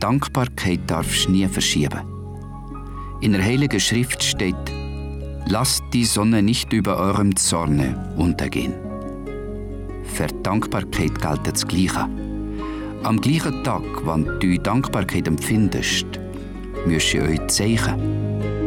Dankbarkeit darfst du nie verschieben. In der Heiligen Schrift steht, lasst die Sonne nicht über eurem Zorne untergehen. Für Dankbarkeit gilt das Gleiche. Am gleichen Tag, wenn du Dankbarkeit empfindest, müsst ihr euch zeigen.